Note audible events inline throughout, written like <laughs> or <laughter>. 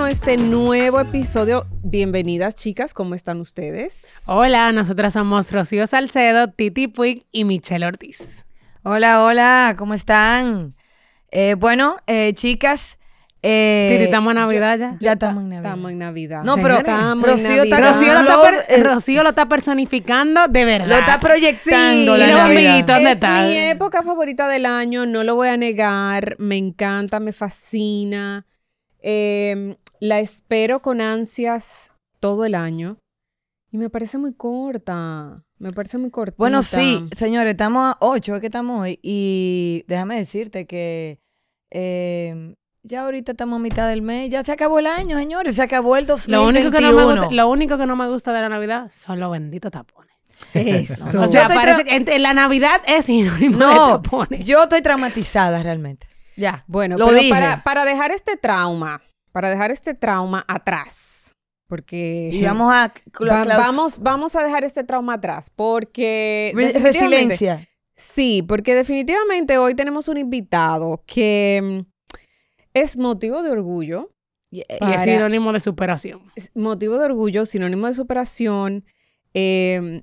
bueno este nuevo episodio. Bienvenidas, chicas, ¿cómo están ustedes? Hola, nosotras somos Rocío Salcedo, Titi Puig y Michelle Ortiz. Hola, hola, ¿cómo están? Eh, bueno, eh, chicas. Eh, Titi, ¿estamos en Navidad ya? Ya estamos en Navidad. Estamos en Navidad. No, pero estamos Rocío está- Navidad. Rocío lo, está per- eh, Rocío lo está personificando de verdad. Lo está proyectando Sí, la Navidad. ¿dónde es están? mi época favorita del año, no lo voy a negar. Me encanta, me fascina. Eh, la espero con ansias todo el año. Y me parece muy corta. Me parece muy corta. Bueno, sí, señores, estamos a 8, es que estamos hoy. Y déjame decirte que eh, ya ahorita estamos a mitad del mes, ya se acabó el año, señores, se acabó el 2021. Lo único, que no me gusta, lo único que no me gusta de la Navidad son los benditos tapones. Eso. O Yo sea, parece que la Navidad es sinónimo de No, tapones. yo estoy traumatizada realmente. Ya. Bueno, Lo pero dije. Para, para dejar este trauma, para dejar este trauma atrás, porque Y vamos a... <laughs> Va- vamos, vamos a dejar este trauma atrás, porque Re- resiliencia. Sí, porque definitivamente hoy tenemos un invitado que mm, es motivo de orgullo, Y- Y para- es sinónimo de superación. motivo de orgullo, sinónimo de superación, eh,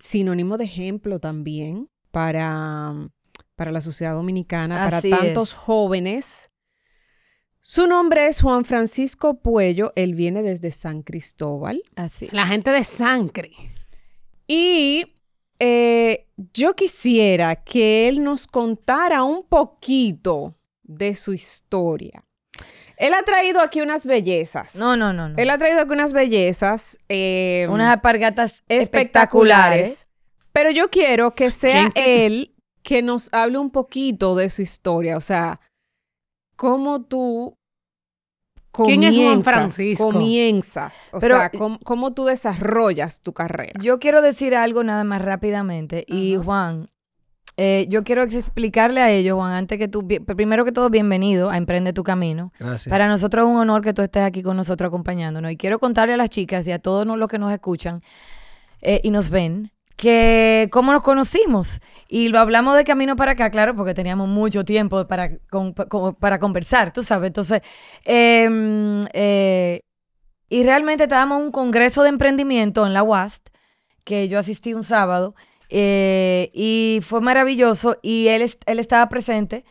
sinónimo de ejemplo también para, para la sociedad dominicana, Así para tantos es. jóvenes. Su nombre es Juan Francisco Puello, él viene desde San Cristóbal. Así. La gente de sangre. Y eh, yo quisiera que él nos contara un poquito de su historia. Él ha traído aquí unas bellezas. No, no, no, no. Él ha traído aquí unas bellezas eh, Unas alpargatas espectaculares. espectaculares. Pero yo quiero que sea ¿Quién que- él que nos hable un poquito de su historia. O sea, cómo tú ¿Quién es Juan comienzas- Francisco? Comienzas. O Pero- sea, cómo, cómo tú desarrollas tu carrera. Yo quiero decir algo nada más rápidamente. Y. Juan, eh, yo quiero ex- explicarle a ellos, Juan, antes que tú, primero que todo, bienvenido a Emprende tu Camino. Gracias. Para nosotros es un honor que tú estés aquí con nosotros acompañándonos. Y quiero contarle a las chicas y a todos los que nos escuchan eh, y nos ven que cómo nos conocimos. Y lo hablamos de camino para acá, claro, porque teníamos mucho tiempo para, para conversar, tú sabes. Entonces, em, eh, y realmente estábamos en un congreso de emprendimiento en la UAST, que yo asistí un sábado, eh, y fue maravilloso, y él, él estaba presente,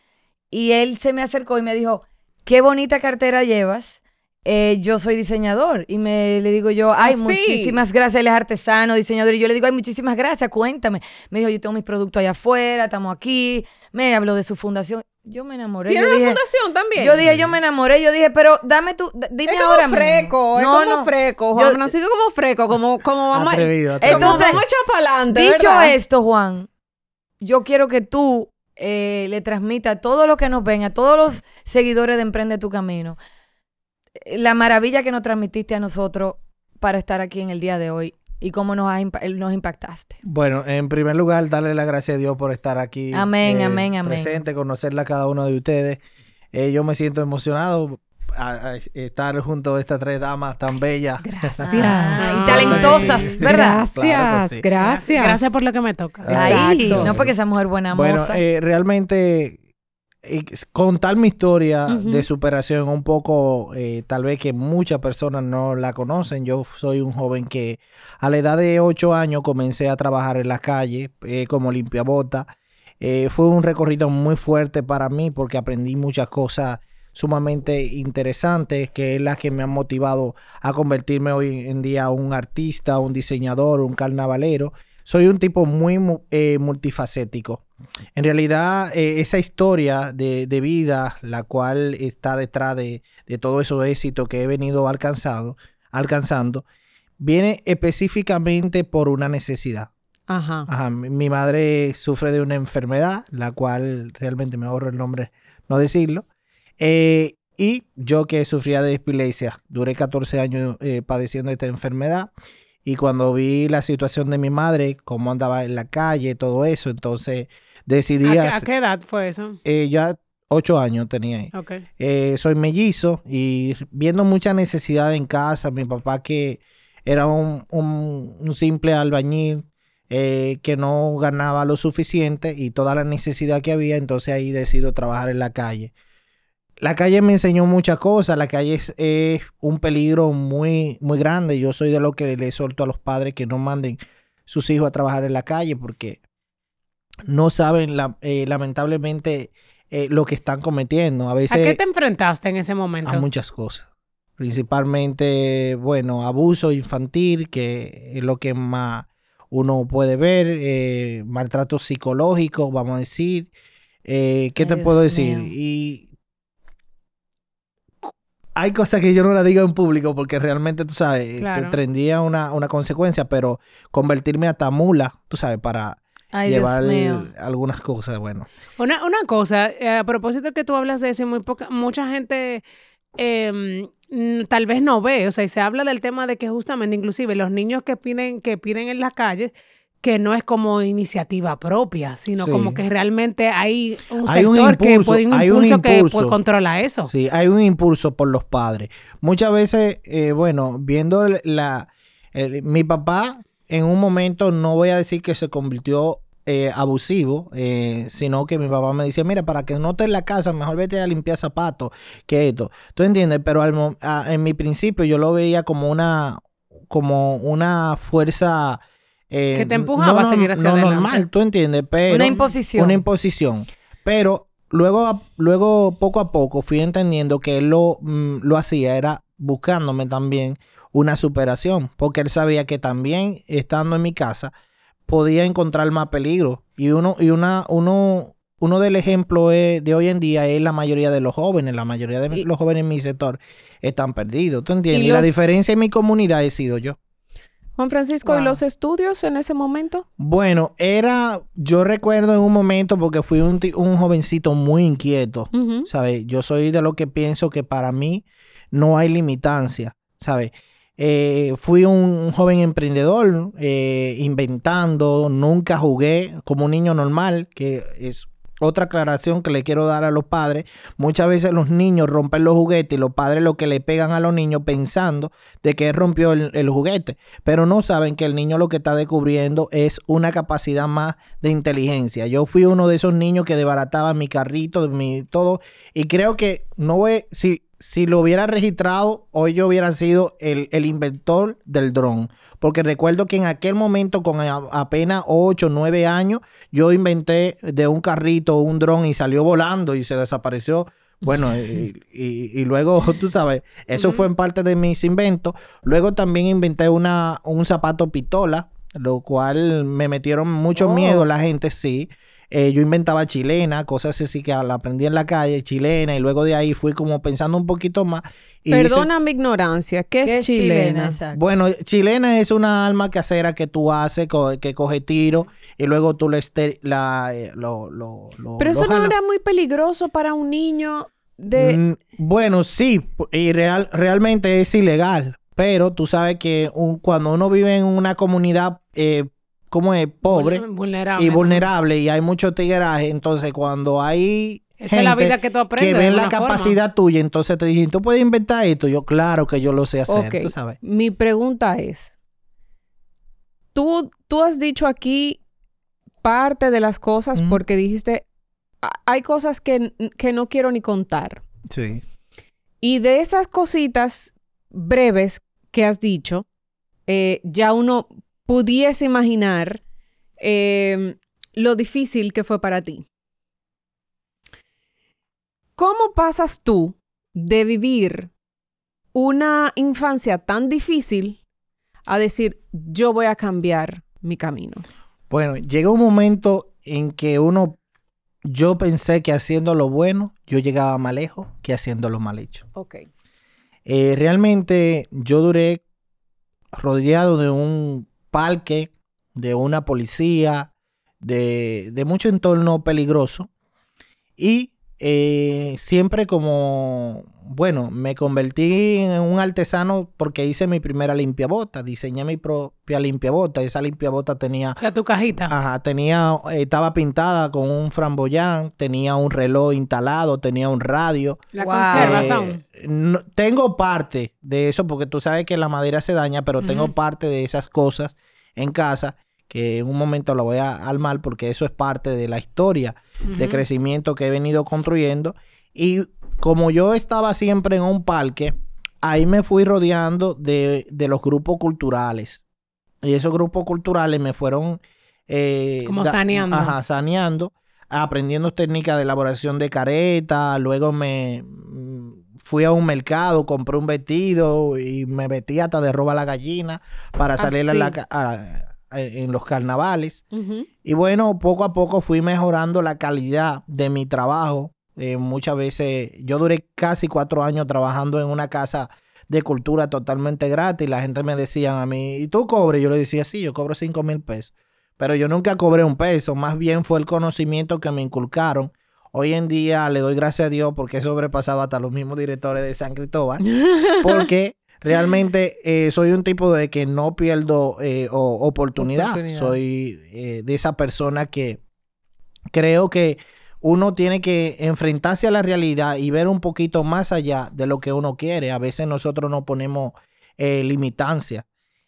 y él se me acercó y me dijo, qué bonita cartera llevas. Eh, yo soy diseñador y me le digo yo, ay, ¿Ah, sí? muchísimas gracias, él es artesano, diseñador, y yo le digo, ay, muchísimas gracias, cuéntame. Me dijo, yo tengo mis productos allá afuera, estamos aquí, me habló de su fundación. Yo me enamoré. ¿Tiene yo una dije, fundación también? yo dije, yo me enamoré, yo dije, pero dame tu, dime es como ahora mismo. freco, es No, como no. freco, Juan Yo- Francisco como freco, como, como vamos, Atrevido, como. Entonces, vamos a echar para adelante, Dicho ¿verdad? esto, Juan, yo quiero que tú eh, le transmita a todos los que nos ven, a todos los seguidores de Emprende tu Camino, la maravilla que nos transmitiste a nosotros para estar aquí en el día de hoy y cómo nos, has nos impactaste. Bueno, en primer lugar, darle la gracia a Dios por estar aquí. Amén, amén, amén. Presente, conocerla a cada uno de ustedes. Eh, yo me siento emocionado a, a estar junto a estas tres damas tan bellas. Gracias. <laughs> Ah, y talentosas, ¿verdad? Gracias, Claro que sí. gracias. Gracias por lo que me toca. Ahí, Exacto. no porque esa mujer buena Bueno, moza. eh, realmente eh, contar mi historia de superación un poco, eh, tal vez que muchas personas no la conocen. Yo soy un joven que a la edad de 8 años comencé a trabajar en la calle eh, como limpiabota. Eh, fue un recorrido muy fuerte para mí porque aprendí muchas cosas sumamente interesantes que es las que me han motivado a convertirme hoy en día un artista, un diseñador, un carnavalero. Soy un tipo muy mu- eh, multifacético. En realidad, eh, esa historia de, de vida, la cual está detrás de, de todo esos éxitos que he venido alcanzado, alcanzando, viene específicamente por una necesidad. Ajá. Ajá, mi, mi madre sufre de una enfermedad, la cual realmente me ahorro el nombre no decirlo. Eh, y yo que sufría de epilepsia, duré 14 años eh, padeciendo esta enfermedad. Y cuando vi la situación de mi madre, cómo andaba en la calle, todo eso, entonces decidí... ¿A, qué- a hacer- qué edad fue eso? eh, ya ocho años tenía ahí. Eh, soy mellizo y viendo mucha necesidad en casa, mi papá que era un, un- un simple albañil eh, que no ganaba lo suficiente y toda la necesidad que había, entonces ahí decido trabajar en la calle. La calle me enseñó muchas cosas. La calle es, es un peligro muy, muy grande. Yo soy de lo que le solto a los padres que no manden sus hijos a trabajar en la calle porque no saben la- eh, lamentablemente eh, lo que están cometiendo. A ¿A veces qué te enfrentaste en ese momento? a muchas cosas. Principalmente, bueno, abuso infantil, que es lo que más uno puede ver, eh, maltrato psicológico, vamos a decir. ¿Qué te puedo decir? mío. Y hay cosas que yo no las digo en público porque realmente, tú sabes, te Claro. tendría una, una consecuencia, pero convertirme hasta mula, tú sabes, para Ay, llevar algunas cosas, bueno. Una, una cosa, eh, a propósito que tú hablas de eso, muy poca, mucha gente em, tal vez no ve, o sea, y se habla del tema de que justamente inclusive los niños que piden, que piden en las calles, que no es como iniciativa propia, sino Sí. como que realmente hay un Hay un sector que puede un hay un impulso que pues, controla eso. Sí, hay un impulso por los padres. Muchas veces, eh, bueno, viendo la... mi papá, en un momento, no voy a decir que se convirtió eh, abusivo, eh, sino que mi papá me decía, mira, para que no estés en la casa, mejor vete a limpiar zapatos que esto. ¿Tú entiendes? Pero al a- en mi principio yo lo veía como una, como una fuerza... eh, Que te empujaba a seguir hacia no adelante. normal, ¿tú entiendes? Pero, Una imposición. Una imposición. Pero luego, luego poco a poco fui entendiendo que él lo, mm, lo hacía, era buscándome también una superación, porque él sabía que también estando en mi casa podía encontrar más peligro. Y uno, y una, uno, uno del ejemplo es- de hoy en día es la mayoría de los jóvenes. La mayoría de Y- los jóvenes en mi sector están perdidos. ¿Tú entiendes? Y, la los- diferencia en mi comunidad he sido yo. Juan Francisco, ¿y los estudios en ese momento? Bueno, era, yo recuerdo en un momento porque fui un, un jovencito muy inquieto. ¿sabes? Yo soy de lo que pienso que para mí no hay limitancia, ¿sabes? Eh, fui un joven emprendedor, eh, inventando, nunca jugué como un niño normal, que es otra aclaración que le quiero dar a los padres. Muchas veces los niños rompen los juguetes y los padres lo que le pegan a los niños pensando de que rompió el, juguete, pero no saben que el niño lo que está descubriendo es una capacidad más de inteligencia. Yo fui uno de esos niños que desbarataba mi carrito, mi todo, y creo que no voy, si, si lo hubiera registrado, hoy yo hubiera sido el, el inventor del dron. Porque recuerdo que en aquel momento, con a- apenas 8 o 9 años, yo inventé de un carrito un dron y salió volando y se desapareció. Bueno, y, y- y luego, <laughs> tú sabes, eso fue en parte de mis inventos. Luego también inventé una, un zapato pistola, lo cual me metieron mucho Oh. miedo la gente, sí. Eh, yo inventaba chilena, cosas así que la aprendí en la calle, chilena, y luego de ahí fui como pensando un poquito más. y hice- Perdona mi ignorancia, ¿qué, ¿Qué es chilena? Exacto. bueno, chilena es una arma casera que tú haces, co- que coge tiro y luego tú le este- la, eh, lo, lo, lo- Pero lo eso no era muy peligroso para un niño de... Mm, bueno, sí, y real, realmente es ilegal, pero tú sabes que un- cuando uno vive en una comunidad eh, como es pobre vulnerable. y ¿no? vulnerable y hay mucho tigraje, entonces cuando hay Esa es la gente vida que tú aprendes. que de ven la forma. capacidad tuya, entonces te dicen, tú puedes inventar esto, yo claro que yo lo sé hacer, tú sabes. mi pregunta es, tú, tú has dicho aquí parte de las cosas porque dijiste, "Ah, hay cosas que, que no quiero ni contar. Sí. Y de esas cositas breves que has dicho, eh, ya uno pudiese imaginar eh, lo difícil que fue para ti. ¿Cómo pasas tú de vivir una infancia tan difícil a decir, yo voy a cambiar mi camino? Bueno, llega un momento en que uno, yo pensé que haciendo lo bueno, yo llegaba más lejos que haciendo lo mal hecho. Ok. Eh, realmente yo duré rodeado de un parque, de una policía, de, de mucho entorno peligroso. Y eh, siempre como, bueno, me convertí en un artesano porque hice mi primera limpiabota, diseñé mi propia limpiabota. Esa limpiabota tenía O sea, tu cajita. Ajá, tenía, eh, estaba pintada con un framboyán, tenía un reloj instalado, tenía un radio. la Wow. conservas Eh, no- tengo parte de eso porque tú sabes que la madera se daña, pero tengo parte de esas cosas en casa que en un momento la voy a armar porque eso es parte de la historia de crecimiento que he venido construyendo. Y como yo estaba siempre en un parque, ahí me fui rodeando de, de los grupos culturales. Y esos grupos culturales me fueron... eh, Como saneando. Ajá, saneando, aprendiendo técnicas de elaboración de careta, luego me fui a un mercado, compré un vestido y me vestí hasta de roba la gallina para salir a la Así. ca- a- a- en los carnavales. Y bueno, poco a poco fui mejorando la calidad de mi trabajo. Eh, muchas veces, yo duré casi cuatro años trabajando en una casa de cultura totalmente gratis. La gente me decía a mí, ¿y tú cobres? Yo le decía, sí, yo cobro cinco mil pesos. Pero yo nunca cobré un peso, más bien fue el conocimiento que me inculcaron. Hoy en día le doy gracias a Dios porque he sobrepasado hasta los mismos directores de San Cristóbal. <laughs> Porque realmente eh, soy un tipo de que no pierdo eh, o- oportunidad. Oportunidad. Soy eh, de esa persona que creo que uno tiene que enfrentarse a la realidad y ver un poquito más allá de lo que uno quiere. A veces nosotros nos ponemos limitancia.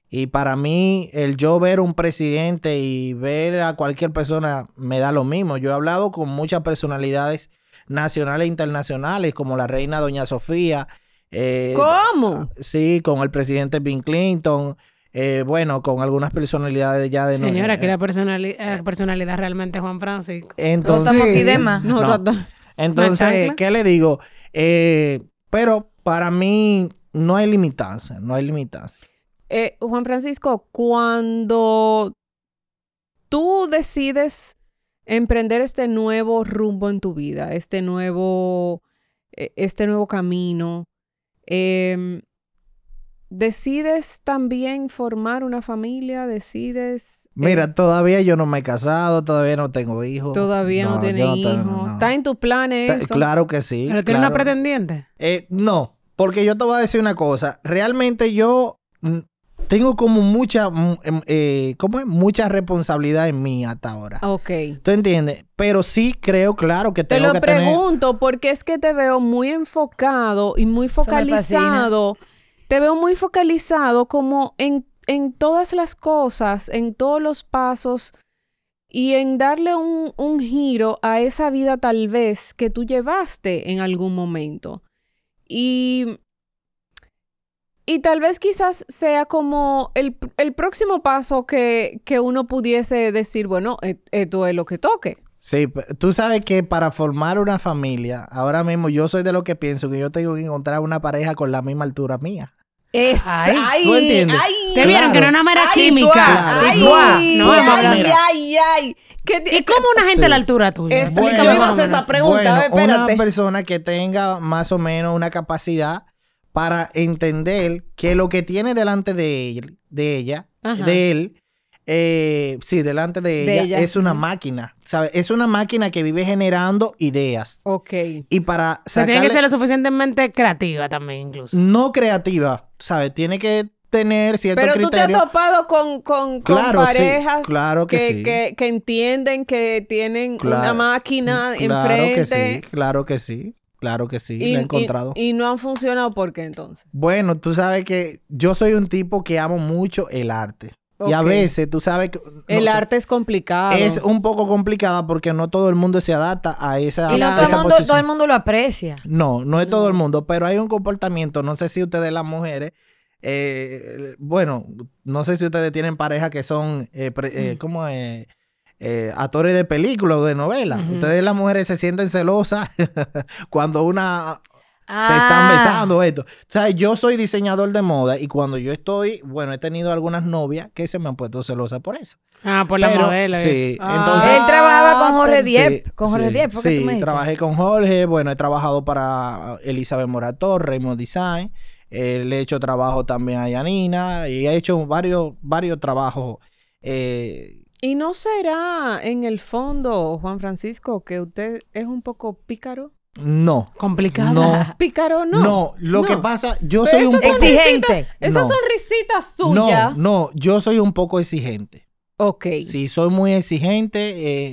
Y para mí, el yo ver un presidente y ver a cualquier persona me da lo mismo. Yo he hablado con muchas personalidades nacionales e internacionales, como la reina Doña Sofía. eh, ¿Cómo? Sí, con el presidente Bill Clinton. eh, bueno, con algunas personalidades ya de... no- Señora, que eh, la personali- eh, personalidad realmente es Juan Francisco. Entonces, Estamos. No, No. no, no. entonces? ¿qué le digo? Eh, pero para mí no hay limitancia, no hay limitancia. Eh, Juan Francisco, cuando tú decides emprender este nuevo rumbo en tu vida, este nuevo, eh, este nuevo camino, em, decides también formar una familia, decides... eh, Mira, todavía yo no me he casado, todavía no tengo hijos. todavía no, no hijos. tengo- no. ¿Está en tus planes eso? Claro que sí. Pero tiene una pretendiente. Eh, no, porque yo te voy a decir una cosa. Realmente yo mm, tengo como mucha, mm, em, eh, ¿cómo es? Mucha responsabilidad en mí hasta ahora. Ok. ¿Tú entiendes? Pero sí creo, claro, que Te tengo lo que tener... pregunto porque es que te veo muy enfocado y muy focalizado. Te veo muy focalizado como en, en todas las cosas, en todos los pasos y en darle un, un giro a esa vida tal vez que tú llevaste en algún momento. Y, y tal vez quizás sea como el, el próximo paso que, que uno pudiese decir, bueno, e- esto es lo que toque. Sí, tú sabes que para formar una familia, ahora mismo yo soy de lo que pienso que yo tengo que encontrar una pareja con la misma altura mía. Es, Ay, ay, ¿tú entiendes? ay, Te vieron que no es una mera ay, química. Claro. ay, ay, No, ay, ay, ay. ¿Qué ¿Y cómo una gente Sí. a la altura tuya? Explícame a más esa pregunta, a ver, una espérate. persona que tenga más o menos una capacidad para entender que lo que tiene delante de él, de ella, Ajá. de él, eh, sí, delante de De ella, ella, es una máquina, ¿sabes? Es una máquina que vive generando ideas. Ok. Y para O sea, tiene que ser lo suficientemente creativa también, incluso. no creativa, ¿sabes? Tiene que tener cierto Pero tú te has criterio. topado con, con, con Claro, sí, parejas claro que sí. que, que entienden que tienen una Claro, máquina Claro que sí, enfrente claro que sí, claro que sí, y, lo he encontrado. y no han funcionado. ¿Por qué entonces? Bueno, tú sabes que yo soy un tipo que amo mucho el arte. Y a veces tú sabes que... El sé, arte es complicado. Es un poco complicada porque no todo el mundo se adapta a esa, Y no todo el, esa mundo, posición. todo el mundo lo aprecia. No, no es todo el mundo, pero hay un comportamiento, no sé si ustedes las mujeres, eh, bueno, no sé si ustedes tienen pareja que son, eh, pre- eh, ¿cómo es? Eh, actores de películas o de novelas. Ujú. Ustedes las mujeres se sienten celosas <laughs> cuando una se Ah. están besando esto. O sea, yo soy diseñador de moda y cuando yo estoy, bueno, he tenido algunas novias que se me han puesto celosas por eso. Ah, por la Pero, modelo. y sí. Ah. entonces... Él trabajaba con Jorge Diep. sí, con Jorge sí, Diep, ¿por qué sí, tú me dijiste? trabajé con Jorge. Bueno, he trabajado para Elizabeth Morator, Raymond Design. Eh, le he hecho trabajo también a Yanina y he hecho varios, varios trabajos. eh, ¿Y no será en el fondo, Juan Francisco, que usted es un poco pícaro? no, Complicada. no, <laughs> ¿Pícaro no? no. Lo no. que pasa, yo Pero soy un poco... Exigente. Esa No. sonrisita No, suya. no, yo soy un poco exigente. Ok. Sí, soy muy exigente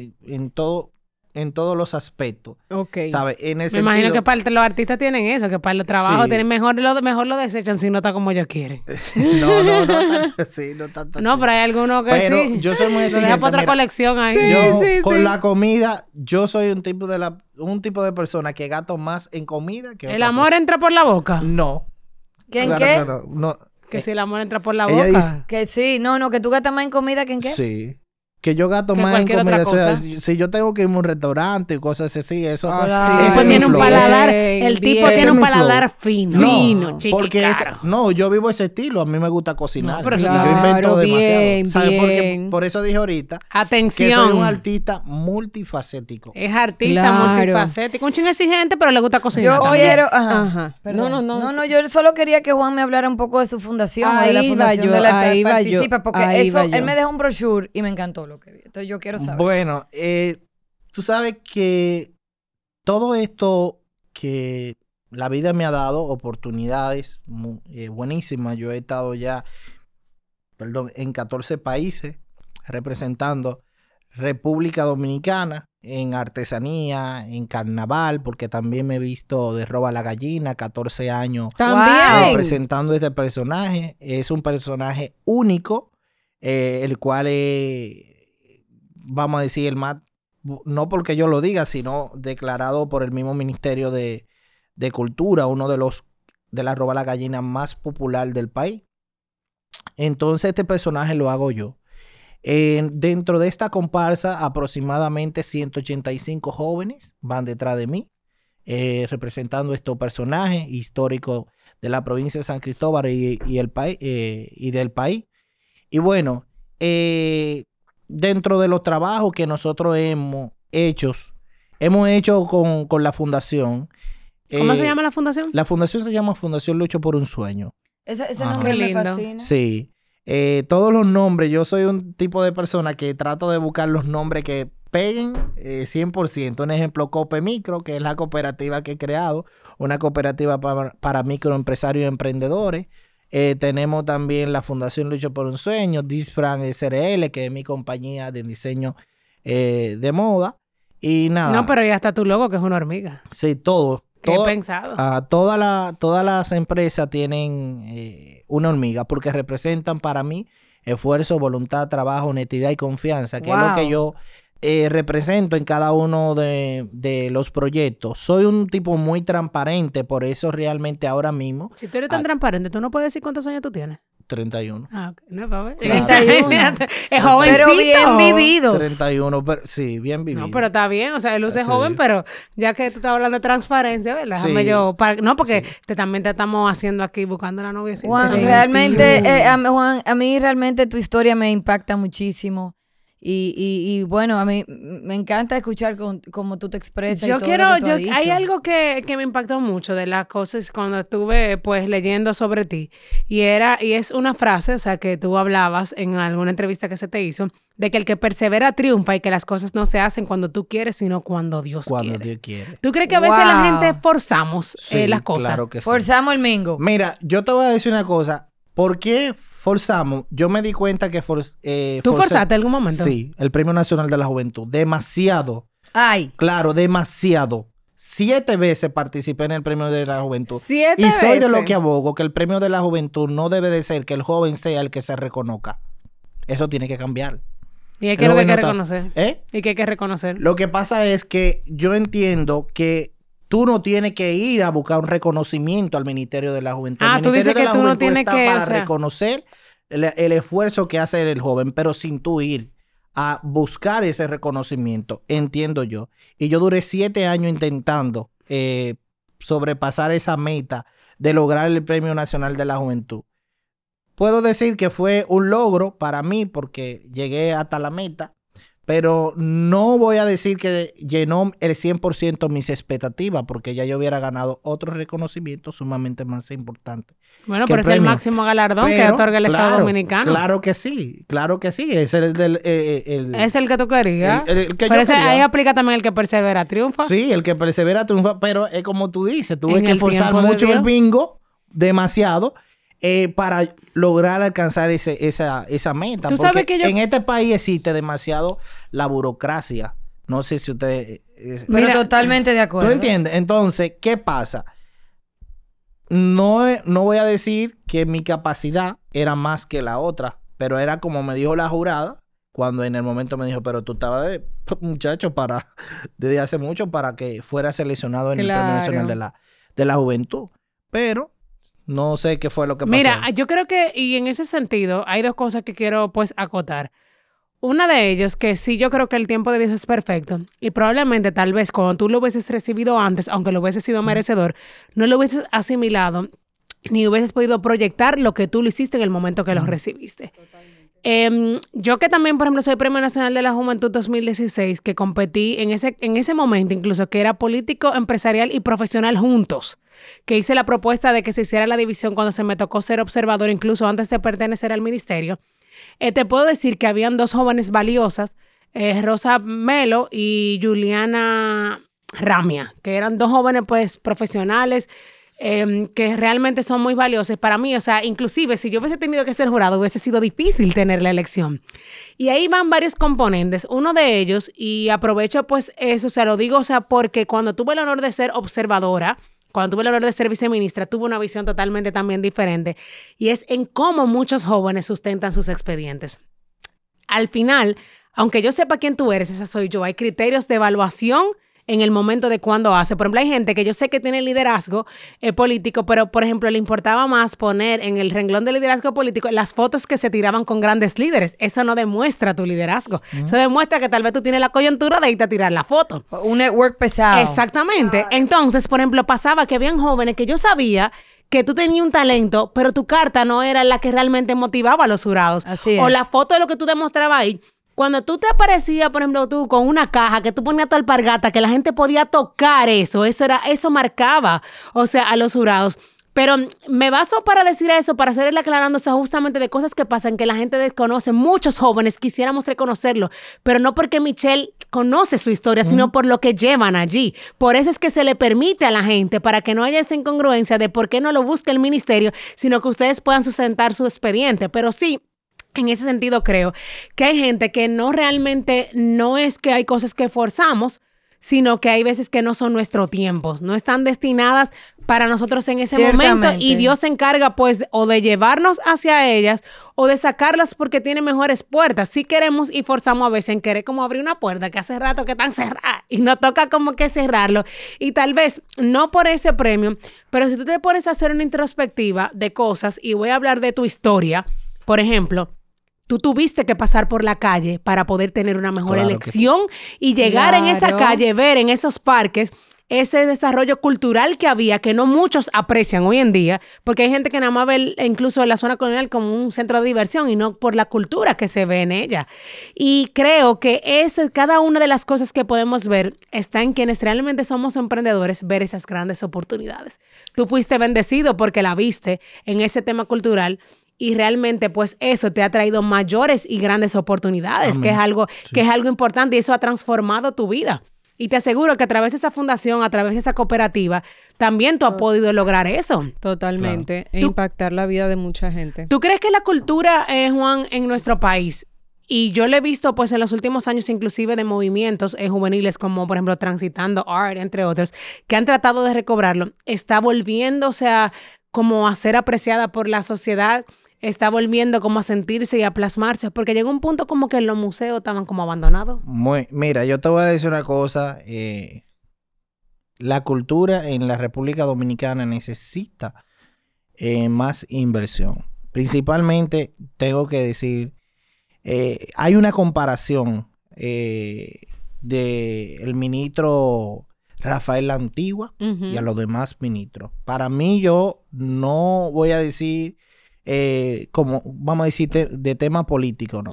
eh, en todo, en todos los aspectos. Ok. ¿Sabes? En el Me imagino sentido- que para los artistas tienen eso, que para los trabajos Sí. tienen mejor lo, mejor lo desechan si no está como ellos quieren. <laughs> no, no, no, <laughs> así, no tanto No, pero hay algunos que Pero sí. yo soy muy Lo deja exigente, para otra mira. colección ahí. yo sí, con sí. la comida, yo soy un tipo de la, un tipo de persona que gasto más en comida que El otra amor cosa. entra por la boca. No. ¿Que en Claro, qué? claro, no. Que si el amor entra por la boca. dice- Que sí, no, no, que tú gastas más en comida que en qué. Sí. Que yo gasto Que más en comida. o sea, si, yo tengo que irme a un restaurante y cosas así, eso. Claro. sí. Ese tiene es un flow. paladar, el tipo bien. tiene un paladar fino. No, fino, chiqui, porque no, yo vivo ese estilo, a mí me gusta cocinar. No, pero eso yo invento demasiado. ¿Sabes? Porque por eso dije ahorita que Atención. soy un artista multifacético. Es artista Claro. multifacético. Un ching exigente, pero le gusta cocinar. Yo quiero, ajá, Ajá. No, no, no. No, no, yo solo quería que Juan me hablara un poco de su fundación, o de la Ahí fundación yo, de la que ahí participa, porque ahí eso, él me dejó un brochure y me encantó lo que vi. Entonces yo quiero saber. Bueno, eh, tú sabes que todo esto que la vida me ha dado, oportunidades eh, buenísimas. Yo he estado ya, perdón, en 14 países representando República Dominicana en artesanía, en carnaval, porque también me he visto de Roba la Gallina, 14 años También. representando este personaje. Es un personaje único, eh, el cual es, vamos a decir, el más, no porque yo lo diga, sino declarado por el mismo Ministerio de, de Cultura, uno de los de la roba la gallina más popular del país. Entonces este personaje lo hago yo. Eh, dentro de esta comparsa, aproximadamente 185 jóvenes van detrás de mí, eh, representando estos personajes históricos de la provincia de San Cristóbal y, y el eh, y del país. Y bueno, eh, dentro de los trabajos que nosotros hemos hecho, hemos hecho con, con la fundación. ¿Cómo eh, se llama la fundación? La fundación se llama Fundación Lucho por un Sueño. Ese, ese Ajá. nombre Qué me lindo. fascina. Sí. Eh, todos los nombres, yo soy un tipo de persona que trato de buscar los nombres que peguen eh, 100%. Un ejemplo, Cope Micro, que es la cooperativa que he creado, una cooperativa para, para microempresarios y emprendedores. Eh, tenemos también la Fundación Lucho por un Sueño, Disfran SRL, que es mi compañía de diseño eh, de moda. Y nada, No, pero ya está tu logo, que es una hormiga. sí, todo. Qué todo- pensado. Ah, toda la- todas las empresas tienen eh, una hormiga porque representan para mí esfuerzo, voluntad, trabajo, honestidad y confianza, que es lo que yo eh, represento en cada uno de, de los proyectos. Soy un tipo muy transparente, por eso realmente ahora mismo, Si tú eres tan Ah. transparente, ¿tú no puedes decir cuántos años tú tienes? 31. Ah, ok. No, para ver. 31. Fíjate, es jovencito. Pero bien vividos. 31, pero, sí, bien vivido. No, pero está bien, o sea, él luce Sí. joven, pero ya que tú estás hablando de transparencia, ¿verdad? Déjame Sí. yo, para- no, porque Sí. te, también te estamos haciendo aquí buscando la novia. Juan, realmente, eh, a, mí- Juan, a mí realmente tu historia me impacta muchísimo. Y, y, y bueno, a mí me encanta escuchar con, cómo tú te expresas. y Yo todo quiero, lo que tú yo, has dicho. hay algo que, que me impactó mucho de las cosas cuando estuve pues leyendo sobre ti y era, y es una frase, o sea, que tú hablabas en alguna entrevista que se te hizo, de que el que persevera triunfa y que las cosas no se hacen cuando tú quieres, sino cuando Dios Cuando quiere. Dios quiere. ¿Tú crees que a veces la gente forzamos eh, las cosas? Claro que sí. Forzamos el mingo. Mira, yo te voy a decir una cosa. ¿Por qué forzamos? Yo me di cuenta que for, eh, ¿Tú forcé- forzaste algún momento? Sí, el Premio Nacional de la Juventud. Demasiado. Ay, Claro, demasiado. Siete veces participé en el Premio de la Juventud. Siete y soy de lo que abogo que el Premio de la Juventud no debe de ser que el joven sea el que se reconozca. Eso tiene que cambiar. Y es que El lo que hay que reconocer. ¿Eh? Y que hay que reconocer. Lo que pasa es que yo entiendo que tú no tienes que ir a buscar un reconocimiento al Ministerio de la Juventud. Ah, el tú Ministerio dices de que la tú no Juventud tienes está que, o para sea- reconocer el, el esfuerzo que hace el joven, pero sin tú ir a buscar ese reconocimiento, entiendo yo. Y yo duré siete años intentando eh, sobrepasar esa meta de lograr el Premio Nacional de la Juventud. Puedo decir que fue un logro para mí porque llegué hasta la meta, pero no voy a decir que llenó el 100% mis expectativas porque ya yo hubiera ganado otro reconocimiento sumamente más importante. Bueno, ¿Qué pero es el máximo galardón que otorga el Estado Dominicano. Claro que sí, claro que sí. Es el del... eh, el- Es el que tú querías. el- el que pero yo ese- quería. ahí aplica también el que persevera, triunfa. Sí, el que persevera triunfa, pero es como tú dices, tuve que el forzar mucho el bingo, demasiado, eh, para lograr alcanzar ese, esa, esa meta. Tú Porque sabes que yo- en este país existe demasiado la burocracia No sé si usted... es- Pero Mira, totalmente de acuerdo. ¿Tú entiendes? Entonces, ¿qué pasa? No, no voy a decir que mi capacidad era más que la otra, pero era como me dijo la jurada, cuando en el momento me dijo, pero tú estabas de <laughs> muchacho para, desde hace mucho para que fuera seleccionado en el Premio. Nacional de la, de la Juventud. Pero no sé qué fue lo que pasó. Mira, yo creo que, y en ese sentido, hay dos cosas que quiero pues acotar. Una de ellos, que sí yo creo que el tiempo de Dios es perfecto, y probablemente tal vez cuando tú lo hubieses recibido antes, aunque lo hubieses sido merecedor, no lo hubieses asimilado, ni hubieses podido proyectar lo que tú lo hiciste en el momento que lo recibiste. Em, yo que también, por ejemplo, soy Premio Nacional de la Juventud 2016, que competí en ese, en ese momento incluso, que era político, empresarial y profesional juntos, que hice la propuesta de que se hiciera la división cuando se me tocó ser observador, incluso antes de pertenecer al ministerio. Eh, te puedo decir que habían dos jóvenes valiosas, eh, Rosa Melo y Juliana Ramia, que eran dos jóvenes pues profesionales em, que realmente son muy valiosos para mí. O sea, inclusive si yo hubiese tenido que ser jurado, hubiese sido difícil tener la elección. Y ahí van varios componentes. Uno de ellos, y aprovecho pues eso, o sea, lo digo, o sea, porque cuando tuve el honor de ser observadora, cuando tuve el honor de ser viceministra, tuve una visión totalmente también diferente. Y es en cómo muchos jóvenes sustentan sus expedientes. Al final, aunque yo sepa quién tú eres, esa soy yo, hay criterios de evaluación en el momento de cuando hace. Por ejemplo, hay gente que yo sé que tiene liderazgo eh, político, pero por ejemplo, le importaba más poner en el renglón de liderazgo político las fotos que se tiraban con grandes líderes. Eso no demuestra tu liderazgo. Eso demuestra que tal vez tú tienes la coyuntura de irte a tirar la foto. Un network pesado. Exactamente. Entonces, por ejemplo, pasaba que habían jóvenes que yo sabía que tú tenías un talento, pero tu carta no era la que realmente motivaba a los jurados. Así O es. la foto de lo que tú demostrabas ahí. Cuando tú te aparecías, por ejemplo, tú con una caja que tú ponías tu alpargata, que la gente podía tocar eso, eso era, eso marcaba, o sea, a los jurados. Pero me baso para decir eso, para hacerle aclarándose justamente de cosas que pasan que la gente desconoce. Muchos jóvenes quisiéramos reconocerlo, pero no porque Michelle conoce su historia, sino por lo que llevan allí. Por eso es que se le permite a la gente, para que no haya esa incongruencia de por qué no lo busca el ministerio, sino que ustedes puedan sustentar su expediente. Pero sí, en ese sentido creo que hay gente que no realmente, no es que hay cosas que forzamos, sino que hay veces que no son nuestros tiempos, no están destinadas para nosotros en ese momento. Y Dios se encarga pues o de llevarnos hacia ellas o de sacarlas porque tiene mejores puertas. Si queremos y forzamos a veces en querer como abrir una puerta que hace rato que están cerradas y nos toca como que cerrarlo. Y tal vez no por ese premio, pero si tú te pones a hacer una introspectiva de cosas y voy a hablar de tu historia, por ejemplo, Tú tuviste que pasar por la calle para poder tener una mejor Claro que sí. elección y llegar en esa calle, ver en esos parques ese desarrollo cultural que había, que no muchos aprecian hoy en día, porque hay gente que nada más ve el- incluso la zona colonial como un centro de diversión y no por la cultura que se ve en ella. Y creo que es, cada una de las cosas que podemos ver está en quienes realmente somos emprendedores, ver esas grandes oportunidades. Tú fuiste bendecido porque la viste en ese tema cultural y realmente pues eso te ha traído mayores y grandes oportunidades, que es algo que es algo importante y eso ha transformado tu vida. Y te aseguro que a través de esa fundación, a través de esa cooperativa, también tú has podido lograr eso. Totalmente. E Tú- impactar la vida de mucha gente. ¿Tú crees que la cultura, eh, Juan, en nuestro país, y yo lo he visto pues en los últimos años inclusive de movimientos eh, juveniles como por ejemplo Transitando Art, entre otros, que han tratado de recobrarlo, está volviéndose a como a ser apreciada por la sociedad, está volviendo como a sentirse y a plasmarse, porque llegó un punto como que los museos estaban como abandonados. Muy, mira, yo te voy a decir una cosa. eh, la cultura en la República Dominicana necesita eh, más inversión. Principalmente, tengo que decir, eh, hay una comparación eh, de el ministro Rafael La Antigua y a los demás ministros. Para mí, yo no voy a decir, eh, como, vamos a decir, te- de tema político, ¿no?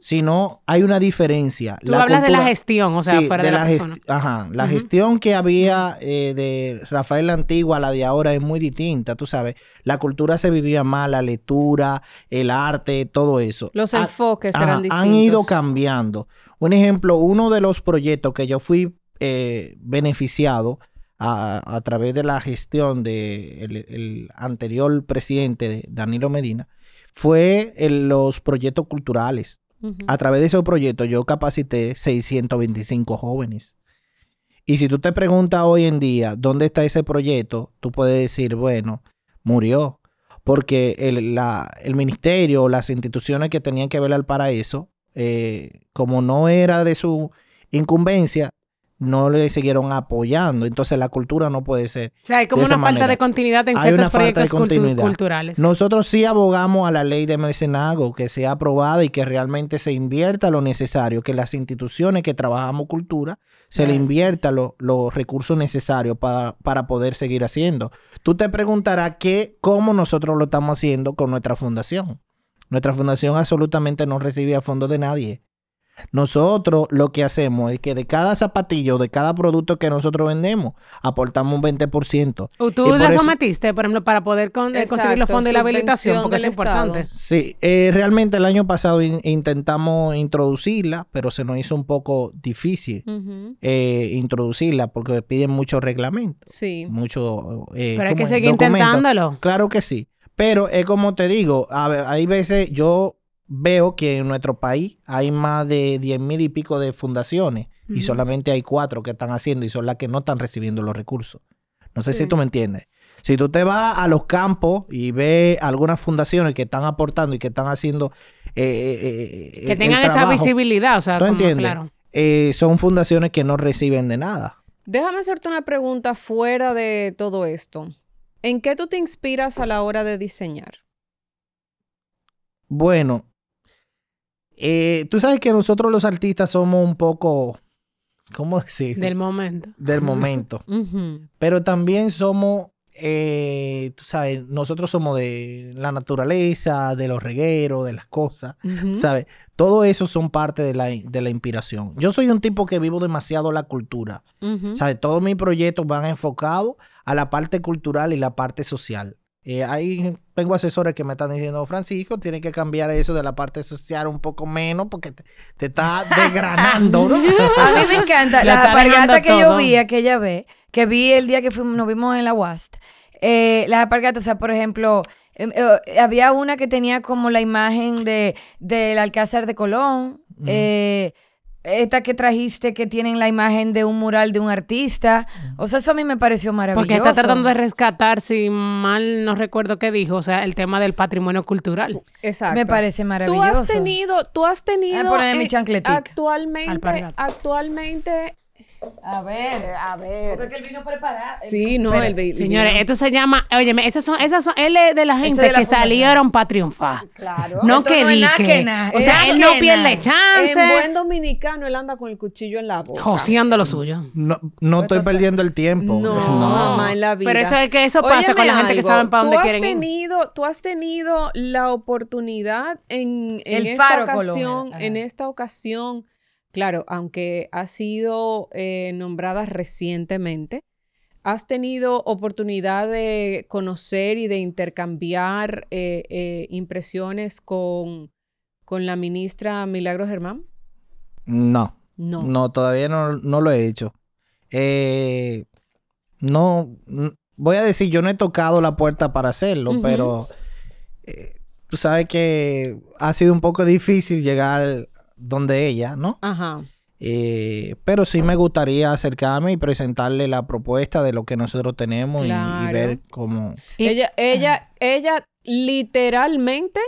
Sino hay una diferencia. Tú hablas de la gestión, o sea, Sí, fuera de, la, gest- persona. Ajá, la gestión que había eh, de Rafael la Antigua a la de ahora es muy distinta, tú sabes. La cultura se vivía más, la lectura, el arte, todo eso. Los Ha- enfoques ajá, eran distintos. Han ido cambiando. Un ejemplo, uno de los proyectos que yo fui eh, beneficiado a, a través de la gestión de el, el anterior presidente, de Danilo Medina, fue en los proyectos culturales. A través de esos proyectos yo capacité 625 jóvenes. Y si tú te preguntas hoy en día dónde está ese proyecto, tú puedes decir, bueno, murió. Porque el, la- el ministerio o las instituciones que tenían que velar para eso, eh, como no era de su incumbencia, no le siguieron apoyando. Entonces la cultura no puede ser. O sea, hay como una falta de continuidad en Hay ciertos proyectos cultu- culturales. Nosotros sí abogamos a la ley de mecenazgo que sea aprobada y que realmente se invierta lo necesario, que las instituciones que trabajamos cultura se le invierta lo- los recursos necesarios para, para poder seguir haciendo. Tú te preguntarás qué, cómo nosotros lo estamos haciendo con nuestra fundación. Nuestra fundación absolutamente no recibe fondos de nadie. Nosotros lo que hacemos es que de cada zapatillo, de cada producto que nosotros vendemos, aportamos un 20%. ¿O Y tú por la eso- sometiste, por ejemplo, para poder con- eh, conseguir los fondos de la habilitación? Porque es importante. Sí, eh, realmente el año pasado in- intentamos introducirla, pero se nos hizo un poco difícil eh, introducirla porque piden muchos reglamentos, Sí. mucho... eh, Pero hay ¿cómo que seguir Documentos. intentándolo. Claro que sí, pero es como te digo, a ver, hay veces yo veo que en nuestro país hay más de 10 mil y pico de fundaciones y solamente hay cuatro que están haciendo y son las que no están recibiendo los recursos. No sé Sí. si tú me entiendes. Si tú te vas a los campos y ves algunas fundaciones que están aportando y que están haciendo... eh, eh, eh, Que el tengan esa visibilidad, o sea, ¿Tú como, entiendes? claro. eh, son fundaciones que no reciben de nada. Déjame hacerte una pregunta fuera de todo esto. ¿En qué tú te inspiras a la hora de diseñar? Bueno, eh, tú sabes que nosotros los artistas somos un poco, ¿cómo decir? Del momento. Del <laughs> momento. Pero también somos, eh, tú sabes, nosotros somos de la naturaleza, de los regueros, de las cosas, Ujú. ¿sabes? Todo eso son parte de la, de la inspiración. Yo soy un tipo que vivo demasiado la cultura, Ujú. ¿sabes? Todos mis proyectos van enfocados a la parte cultural y la parte social. Eh, hay, tengo asesores que me están diciendo, Francisco, tienes que cambiar eso de la parte social un poco menos porque te, te está <laughs> desgranando, ¿no? <laughs> A mí me encanta. La Las alpargatas que yo vi aquella vez, que vi el día que fuimos, nos vimos en la UAST. eh, las alpargatas, o sea, por ejemplo, em, eh, había una que tenía como la imagen de del Alcázar de Colón. eh, esta que trajiste que tienen la imagen de un mural de un artista. O sea, eso a mí me pareció maravilloso. Porque está tratando de rescatar, si mal no recuerdo qué dijo, o sea, el tema del patrimonio cultural. Exacto. Me parece Tú maravilloso. has tenido, tú has tenido mi eh, chancletica. actualmente, actualmente, A ver, a ver. Porque él vino preparado. sí, no, el baby. Señores, esto se llama, óyeme, esas son, esas son, él es de la gente de la que fundación. salieron para triunfar. claro. No que no es di nada que- que nada, O sea, él no que pierde chance. En buen dominicano, él anda con el cuchillo en la boca. Joseando lo suyo. No, no estoy perdiendo el tiempo. No, No. mamá, en la vida. Pero eso es que eso pasa con Óyeme la gente que algo, saben para dónde tú has quieren ir. tenido, Tú has tenido la oportunidad en, en El esta ocasión, en esta ocasión, claro, aunque ha sido eh, nombrada recientemente, has tenido oportunidad de conocer y de intercambiar eh, eh, impresiones con, con la ministra Milagro Germán. No, No. no, todavía no, no lo he hecho. No, voy a decir, yo no he tocado la puerta para hacerlo, pero tú sabes que ha sido un poco difícil llegar donde ella, ¿no? Ajá. Eh, pero sí me gustaría acercarme y presentarle la propuesta de lo que nosotros tenemos y- ver cómo... Y- ella, ella, ella literalmente,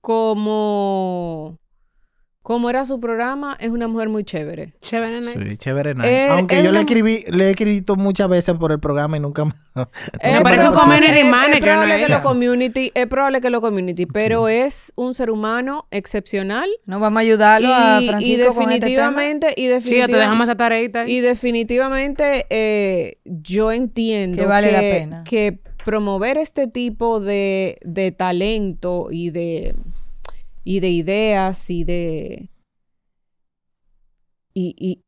como, como era su programa, es una mujer muy chévere. Chévere, Sí, nice. chévere, nice. Eh, Aunque yo le escribí, le he escrito muchas veces por el programa y nunca <laughs> me... Es parece un probable- community manager, Es probable ¿no que lo community, es probable que lo community, pero es un ser humano excepcional. No vamos a ayudarlo a Y, y Francisco con este tema. definitivamente, y Sí, ya te definitivamente, dejamos esa tareita y definitivamente eh, yo entiendo Que vale la pena. que promover este tipo de, de talento y de, y de ideas y de y, y-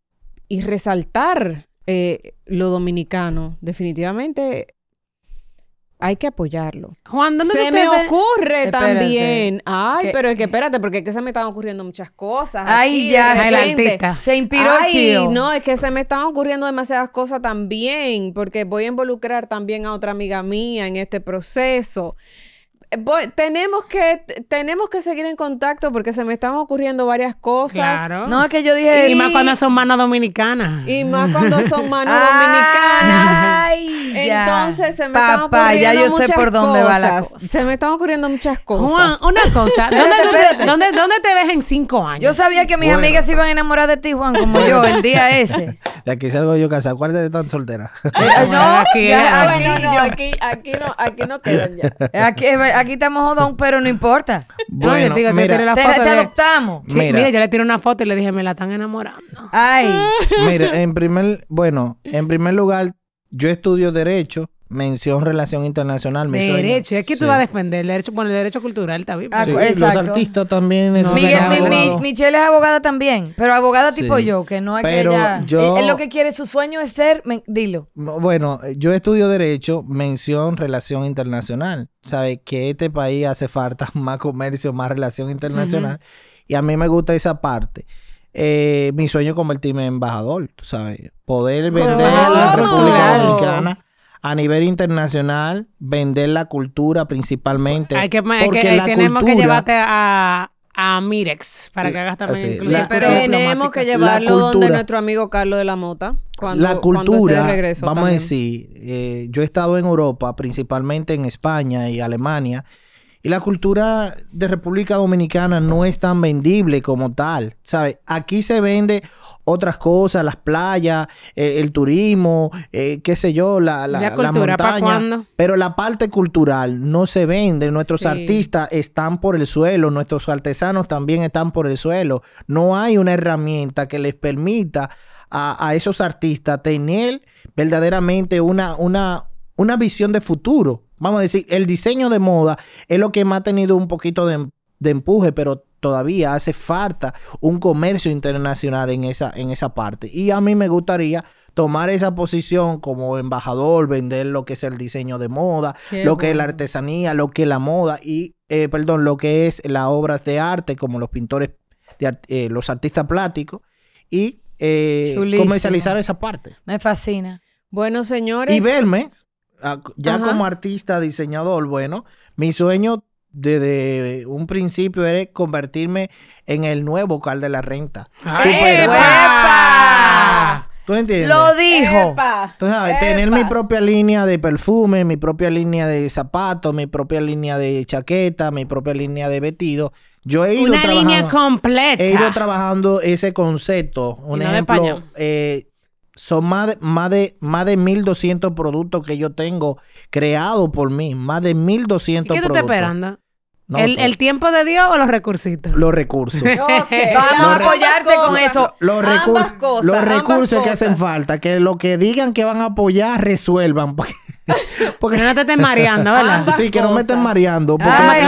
y resaltar eh, lo dominicano, definitivamente hay que apoyarlo. Juan, ¿dónde Se me ocurre Espérate. también. Ay, pero es que espérate, porque es que se me están ocurriendo muchas cosas. Ay, aquí, ya, de el repente. artista. Se inspiró Ay, no, es que se me están ocurriendo demasiadas cosas también, porque voy a involucrar también a otra amiga mía en este proceso. Voy- tenemos que tenemos que seguir en contacto porque se me están ocurriendo varias cosas. Claro. No, es que yo dije... y más cuando son manos dominicanas. Y más cuando son manos <laughs> Ah, dominicanas. Ay, ya. Entonces se me están Papá, ocurriendo ya yo sé muchas por dónde va la cosas. cosa. Se me están ocurriendo muchas Juan, cosas. una cosa. <laughs> ¿Dónde, te- espérate. dónde- dónde te ves en cinco años? Yo sabía que mis Bueno. amigas se iban a enamorar de ti, Juan, como yo, el <laughs> día ese. De aquí salgo yo casado. ¿Cuál de están solteras? Eh, Bueno, aquí ya, es- aquí, no, no, aquí no, aquí no quedan ya. aquí, aquí estamos jodón, pero no importa. <laughs> No, yo te digo, te mira, tiré la Te, foto te de- adoptamos. Sí, Mira. mira. yo le tiré una foto y le dije, me la están enamorando. Ay, Mira, en primer, bueno, en primer lugar, yo estudio Derecho, mención Relación Internacional. mi sueño. Derecho, es que tú Sí. vas a defender el derecho, bueno, el derecho cultural está bien. Ah, Sí, los artistas también necesitan Miguel, mi- mi-. Michelle es abogada también, pero abogada Sí. tipo yo, que no es Pero que ella... yo- Él, él lo que quiere, su sueño es ser... men- dilo. Bueno, yo estudio Derecho, mención Relación Internacional. ¿Sabes? Que este país hace falta <laughs> más comercio, más relación internacional. Y a mí me gusta esa parte. Eh, mi sueño es convertirme en embajador, tú sabes. Poder vender la ¿Cómo? República Dominicana a nivel internacional, vender la cultura principalmente. Hay que, hay porque que- la tenemos que llevarte a, a Mirex para que hagas también pero. Tenemos que llevarlo donde nuestro amigo Carlos de la Mota. Cuando, la cuando esté cultura, de regreso vamos también. a decir, eh, yo he estado en Europa, principalmente en España y Alemania, y la cultura de República Dominicana no es tan vendible como tal, ¿sabes? Aquí se vende otras cosas, las playas, eh, el turismo, eh, qué sé yo, la, la, ¿La cultura montaña, pero la parte cultural no se vende. Nuestros Sí. artistas están por el suelo, nuestros artesanos también están por el suelo. No hay una herramienta que les permita a, a esos artistas tener verdaderamente una, una, una visión de futuro. Vamos a decir, el diseño de moda es lo que me ha tenido un poquito de, de empuje, pero todavía hace falta un comercio internacional en esa, en esa parte. Y a mí me gustaría tomar esa posición como embajador, vender lo que es el diseño de moda, Qué lo que es la artesanía, lo que es la moda y, eh, perdón, lo que es las obras de arte, como los pintores, de art- eh, los artistas plásticos, y eh, comercializar esa parte. Me fascina. Bueno, señores. Y verme, ya Ajá. como artista, diseñador, bueno, mi sueño desde un principio era convertirme en el nuevo vocal de la renta. ¡Ay, Super- ¡Epa! ¿Tú entiendes? Lo dijo. Epa, Tú sabes, epa. tener mi propia línea de perfume, mi propia línea de zapatos, mi propia línea de chaqueta, mi propia línea de vestido. Yo he ido Una trabajando, línea completa. he ido trabajando ese concepto. Un Y no de ejemplo, eh, son más de, más de más de 1200 productos que yo tengo creados por mí, más de 1200 ¿Qué tú productos. estás esperando? No, ¿El, pues, ¿El tiempo de Dios o los recursitos? los recursos. <laughs> Vamos a apoyarte con eso. los Ambas recursos, cosas, los ambas recursos que hacen falta, que lo que digan que van a apoyar resuelvan, porque, <laughs> porque Que no te estés mareando, ¿verdad? Ambas <laughs> sí que no me estén cosas. mareando, porque Ay,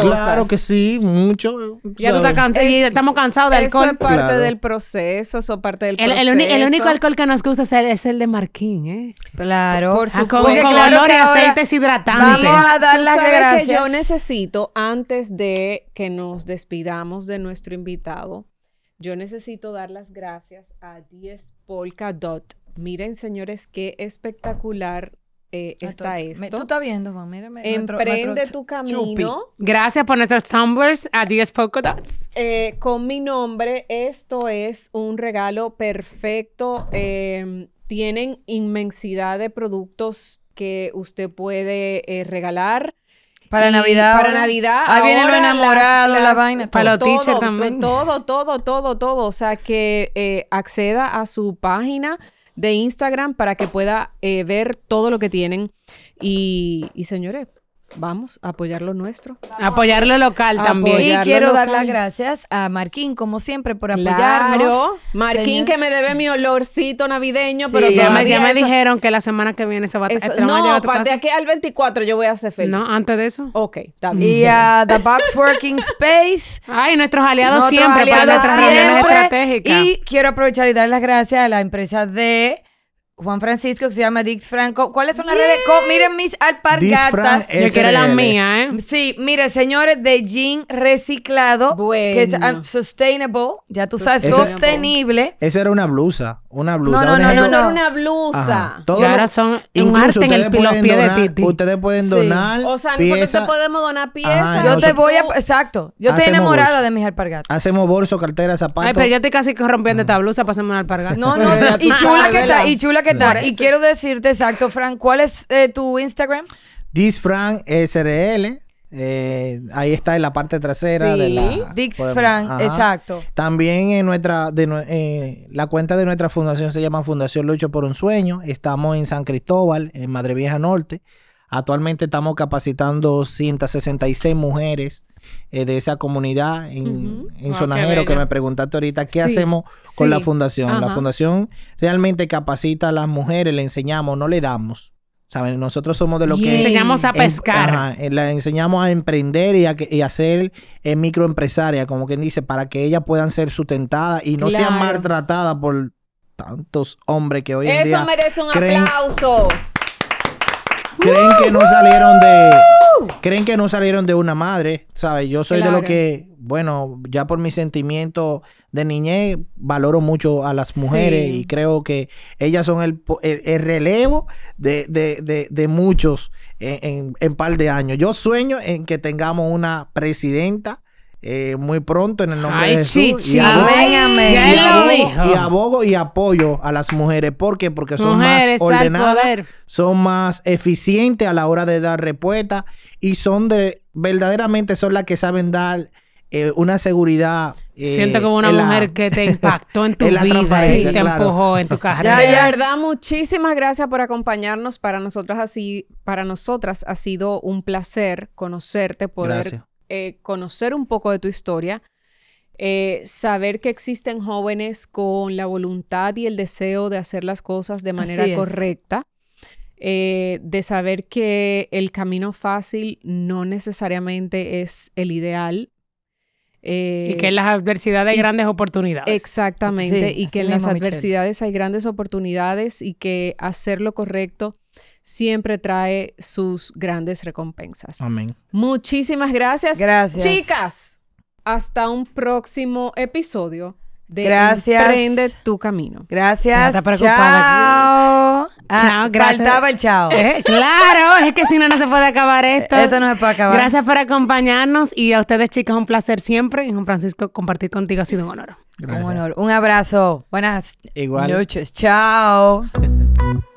claro que sí, mucho. Ya tú estás ¿sabes? cansado y Es- estamos cansados de Eso alcohol. es parte Claro. del proceso, eso es parte del El, proceso. el uni- el único alcohol que nos gusta es el, es el de Marquín, ¿eh? Claro. Por Ah, con, supuesto. Porque con claro olor y aceites hidratantes. Vamos a dar las gracias. que yo necesito, antes de que nos despidamos de nuestro invitado, yo necesito dar las gracias a 10 Polka Dot. Miren, señores, qué espectacular eh, está Me- esto. Tú estás viendo, Juan. Mírame. Emprende nuestro tu chupi. camino. Gracias por nuestros tumblers a 10 Polka Dots. Eh, con mi nombre, esto es un regalo perfecto. Eh, tienen inmensidad de productos que usted puede eh, regalar. Para Y Navidad. Para ahora. Navidad. Ahí viene lo enamorado, las- la vaina. Para todo. los teachers todo, también. Todo, todo, todo, todo. O sea, que eh, acceda a su página de Instagram para que pueda eh, ver todo lo que tienen. Y, y, señores, vamos a apoyar lo nuestro. Apoyar lo local también. Y quiero dar las gracias a Marquín, como siempre, por apoyarnos. Claro. Marquín Señor. que me debe mi olorcito navideño, Sí. pero Ya me- Ya me, todavía ya me eso- dijeron que la semana que viene se va a eso- a a no, pa- de aquí al 24 yo voy a ser feliz. No, antes de eso. Ok, está bien. Y a The Box Working <laughs> Space. Ay, nuestros aliados Nuestros siempre para aliados nuestras reuniones siempre. estratégicas. Y quiero aprovechar y dar las gracias a la empresa de Juan Francisco, que se llama Dix Franco. ¿Cuáles son las redes? Co- miren mis alpargatas. Yo quiero la mía, ¿eh? Sí, mire, señores, de jean reciclado, que es Bueno. um, sustainable, ya tú sabes, sostenible. Eso era una blusa, una blusa. No, un no, ejemplo. Eso no. era una blusa. Ajá. Todo Y lo- ahora son un arte en, el, los pies donar- de Titi. Ustedes pueden Sí. donar O sea, nosotros te podemos donar piezas. Ajá, Yo te voy a... Exacto. Yo estoy enamorada de mis alpargatas. Hacemos bolso, cartera, zapatos. Ay, pero yo estoy casi rompiendo esta blusa para hacerme una alpargata. No, no, <laughs> y chula que está, y chula que Por está. Y quiero decirte, exacto, Frank, ¿cuál es eh, tu Instagram? Disfran SRL. eh, ahí está en la parte trasera Sí. de la. Dix podemos- Frank, ajá. exacto. También en nuestra, de, eh, la cuenta de nuestra fundación se llama Fundación Lucho por un Sueño. Estamos en San Cristóbal, en Madre Vieja Norte. Actualmente estamos capacitando 166 mujeres eh, de esa comunidad en, Wow, Sonajero, que me preguntaste ahorita, ¿qué Sí, hacemos con sí. la fundación? La fundación realmente capacita a las mujeres, le enseñamos, no le damos. ¿Saben? Nosotros somos de lo que... Bien. Enseñamos a En- pescar. ajá, eh, la enseñamos a emprender y a, que- y a ser eh, microempresaria, como quien dice, para que ellas puedan ser sustentadas y no sean maltratadas por tantos hombres que hoy en Eso día merece un creen- aplauso. Creen que no salieron de creen que no salieron de una madre, ¿sabes? Yo soy de lo que, bueno, ya por mi sentimiento de niñez valoro mucho a las mujeres Sí. y creo que ellas son el, el, el relevo de, de, de, de muchos en, en, en par de años. Yo sueño en que tengamos una presidenta eh, muy pronto en el nombre Ay, de Jesús. chichi. abogo- Amén, amén. y Ya abogo- y abogo y apoyo a las mujeres. ¿Por qué? Porque son Mujeres más ordenadas, son más eficientes a la hora de dar respuesta y son de, verdaderamente son las que saben dar eh, una seguridad. eh, Siento como una la- mujer que te impactó en <laughs> tu en vida y te claro. empujó en tu Ya, carrera. de ya. verdad, muchísimas gracias por acompañarnos. Para nosotras así, para nosotras ha sido un placer conocerte, poder Gracias. Eh, conocer un poco de tu historia, eh, saber que existen jóvenes con la voluntad y el deseo de hacer las cosas de manera correcta, eh, de saber que el camino fácil no necesariamente es el ideal. eh, Y que en las adversidades hay grandes oportunidades. Exactamente, Sí, y que en las adversidades hay grandes oportunidades y que hacer lo correcto siempre trae sus grandes recompensas. Amén. Muchísimas gracias. Gracias. Chicas, hasta un próximo episodio de Gracias. Emprende tu camino. Gracias. Ya está preocupada. Chao. Ah, Chao, gracias. Faltaba el chao. Eh, claro, es que si no, no se puede acabar esto. Esto no se puede acabar. Gracias por acompañarnos y a ustedes, chicas, un placer siempre. Y Juan Francisco, compartir contigo ha sido un honor. Gracias. Un honor. Un abrazo. Buenas Igual. noches. Chao. <laughs>